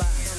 บ้าง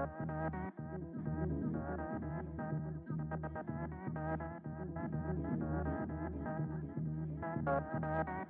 Thank you.